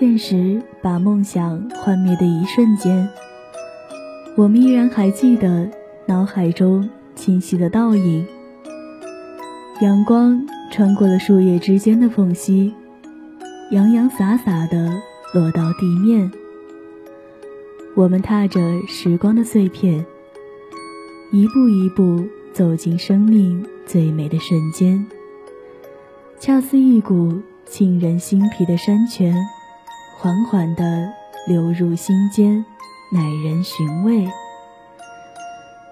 现实把梦想幻灭的一瞬间，我们依然还记得脑海中清晰的倒影。阳光穿过了树叶之间的缝隙，洋洋洒洒地落到地面。我们踏着时光的碎片，一步一步走进生命最美的瞬间，恰似一股沁人心脾的山泉。缓缓地流入心间，耐人寻味。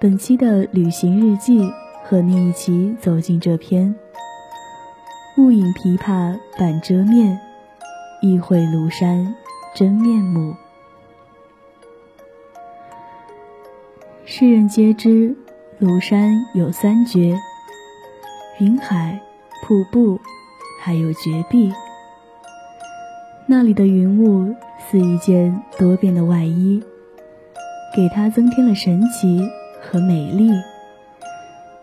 本期的旅行日记和你一起走进这篇雾隐琵琶半遮面，一会庐山真面目。世人皆知，庐山有三绝：云海、瀑布，还有绝壁。那里的云雾似一件多变的外衣，给它增添了神奇和美丽，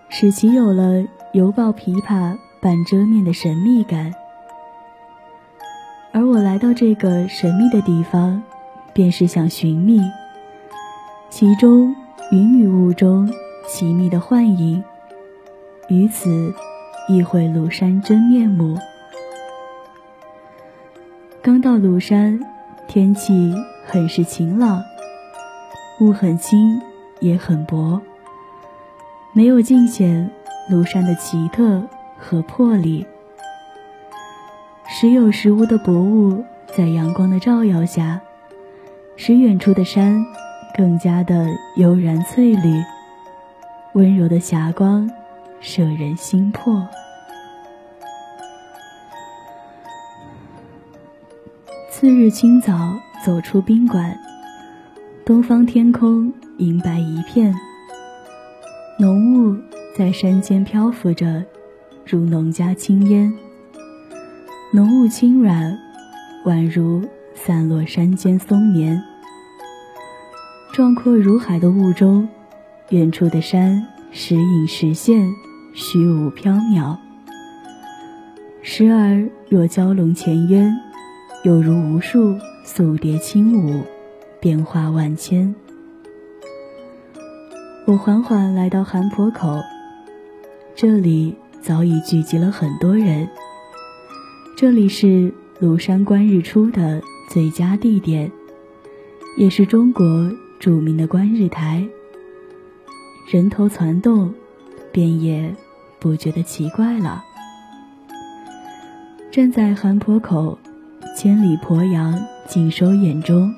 使其有了犹抱琵琶半遮面的神秘感。而我来到这个神秘的地方，便是想寻觅其中云与雾中奇密的幻影，于此亦会庐山真面目。刚到庐山，天气很是晴朗，雾很轻，也很薄，没有尽显庐山的奇特和魄力。时有时无的薄雾，在阳光的照耀下，使远处的山更加的悠然翠绿，温柔的霞光，摄人心魄。次日清早，走出宾馆，东方天空银白一片，浓雾在山间漂浮着，如农家青烟。浓雾轻软，宛如散落山间松绵。壮阔如海的雾中，远处的山时隐时现，虚无缥缈；时而若蛟龙潜渊。有如无数素蝶轻舞，变化万千。我缓缓来到韩坡口，这里早已聚集了很多人。这里是庐山观日出的最佳地点，也是中国著名的观日台。人头攒动，便也不觉得奇怪了。站在韩坡口。千里鄱阳尽收眼中，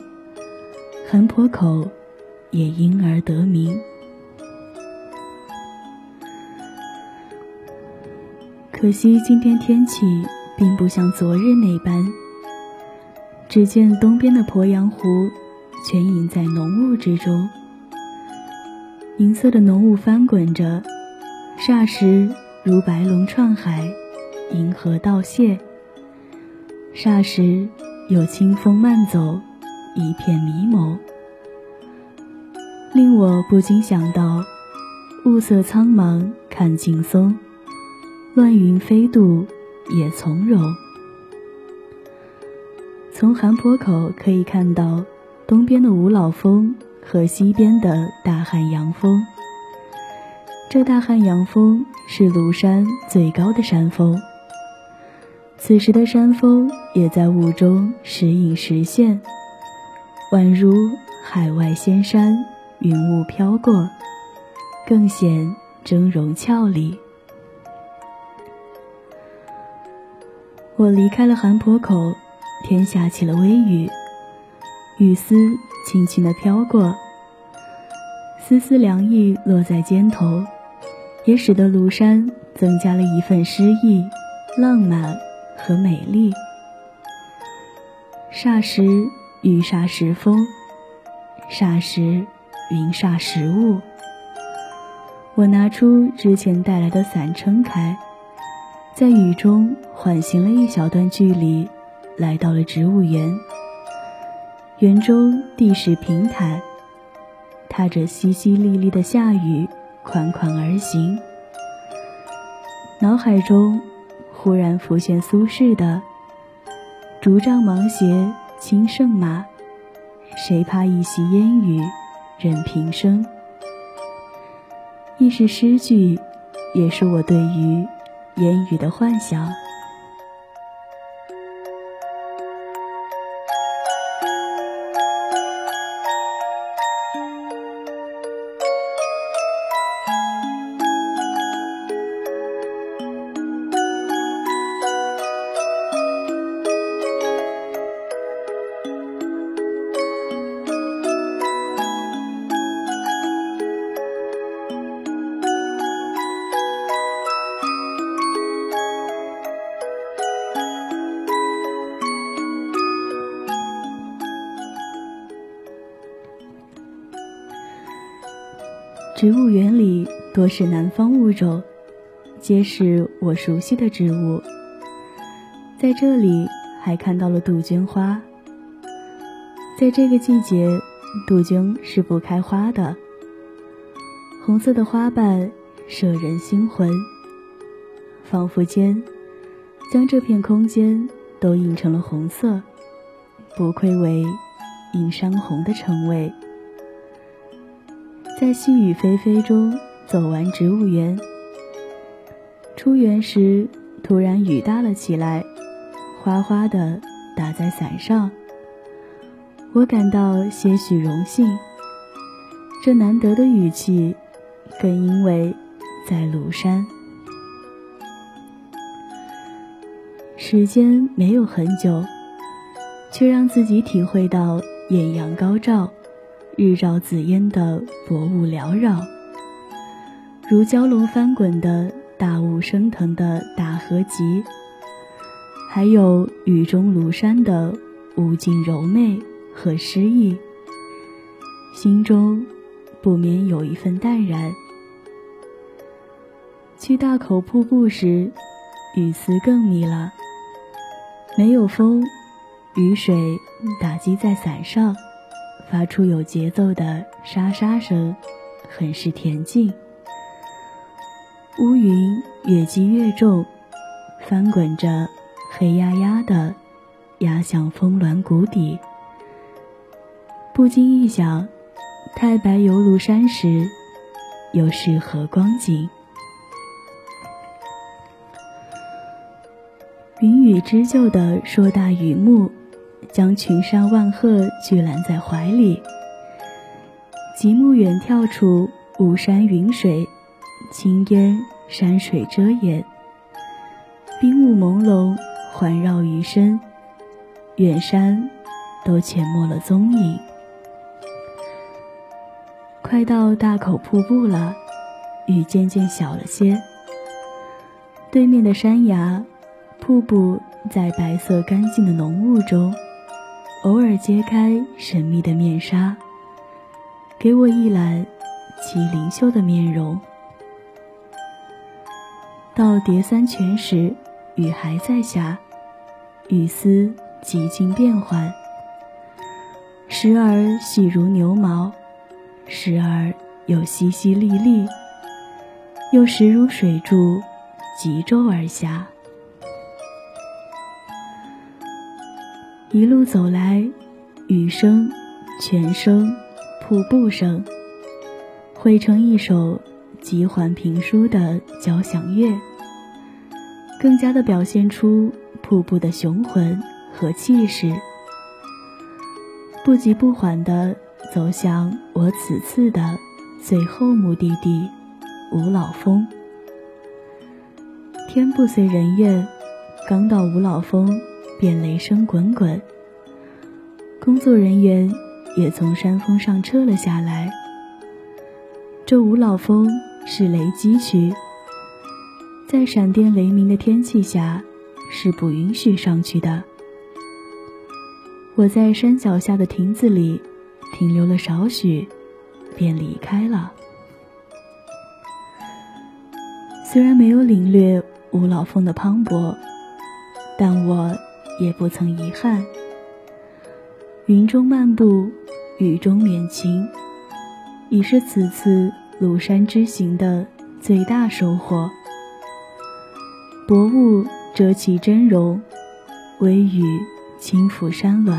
韩坡口也因而得名。可惜今天天气并不像昨日那般。只见东边的鄱阳湖全隐在浓雾之中，银色的浓雾翻滚着，霎时如白龙串海，银河倒泻。霎时，有清风慢走，一片迷蒙，令我不禁想到：雾色苍茫看劲松，乱云飞渡也从容。从寒坡口可以看到东边的五老峰和西边的大汉阳峰。这大汉阳峰是庐山最高的山峰。此时的山峰也在雾中时隐时现，宛如海外仙山，云雾飘过，更显峥嵘俏丽。我离开了韩坡口，天下起了微雨，雨丝轻轻地飘过，丝丝凉意落在肩头，也使得庐山增加了一份诗意、浪漫。和美丽，霎时雨霎时风，霎时云霎时雾。我拿出之前带来的伞撑开，在雨中缓行了一小段距离，来到了植物园。园中地势平坦，踏着淅淅沥沥的下雨，款款而行。脑海中。忽然浮现苏轼的“竹杖芒鞋轻胜马，谁怕一袭烟雨任平生。亦是诗句，也是我对于烟雨的幻想。植物园里多是南方物种，皆是我熟悉的植物。在这里还看到了杜鹃花。在这个季节，杜鹃是不开花的。红色的花瓣摄人心魂，仿佛间将这片空间都映成了红色，不愧为映山红的称谓。在细雨霏霏中走完植物园，出园时突然雨大了起来，哗哗的打在伞上。我感到些许荣幸，这难得的雨气，更因为在庐山。时间没有很久，却让自己体会到艳阳高照。日照紫烟的薄雾缭绕，如蛟龙翻滚的大雾升腾的大河集，还有雨中庐山的无尽柔媚和诗意，心中不免有一份淡然。去大口瀑布时，雨丝更密了，没有风，雨水打击在伞上。发出有节奏的沙沙声，很是恬静。乌云越积越重，翻滚着，黑压压的，压向峰峦谷底。不禁一想，太白游庐山时，又是何光景？云雨织就的硕大雨幕。将群山万壑聚揽在怀里，极目远眺处，雾山云水，青烟山水遮掩，冰雾朦胧环绕余生，远山都潜没了踪影。快到大口瀑布了，雨渐渐小了些。对面的山崖，瀑布在白色干净的浓雾中。偶尔揭开神秘的面纱，给我一览其灵秀的面容。到叠三泉时，雨还在下，雨丝几经变幻，时而细如牛毛，时而又淅淅沥沥，又时如水柱急骤而下。一路走来，雨声、泉声、瀑布声，汇成一首极缓平舒的交响乐，更加的表现出瀑布的雄浑和气势。不急不缓地走向我此次的最后目的地——五老峰。天不遂人愿，刚到五老峰。便雷声滚滚，工作人员也从山峰上撤了下来。这五老峰是雷击区，在闪电雷鸣的天气下是不允许上去的。我在山脚下的亭子里停留了少许，便离开了。虽然没有领略五老峰的磅礴，但我。也不曾遗憾。云中漫步，雨中敛情，已是此次庐山之行的最大收获。薄雾遮其真容，微雨轻抚山峦，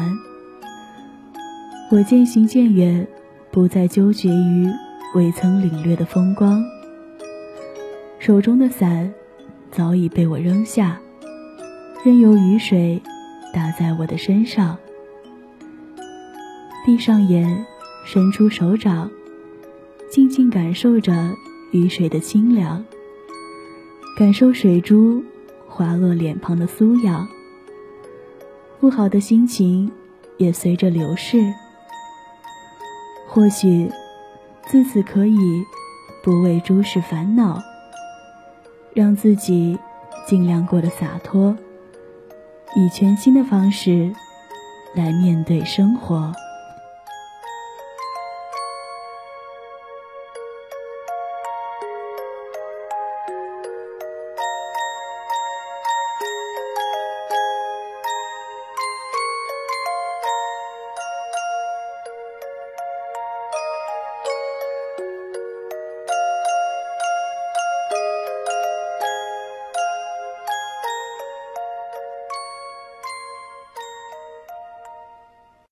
我渐行渐远，不再纠结于未曾领略的风光。手中的伞早已被我扔下，任由雨水打在我的身上。闭上眼，伸出手掌，静静感受着雨水的清凉，感受水珠滑落脸庞的酥痒。不好的心情也随着流逝。或许，自此可以不为诸事烦恼，让自己尽量过得洒脱，以全新的方式来面对生活。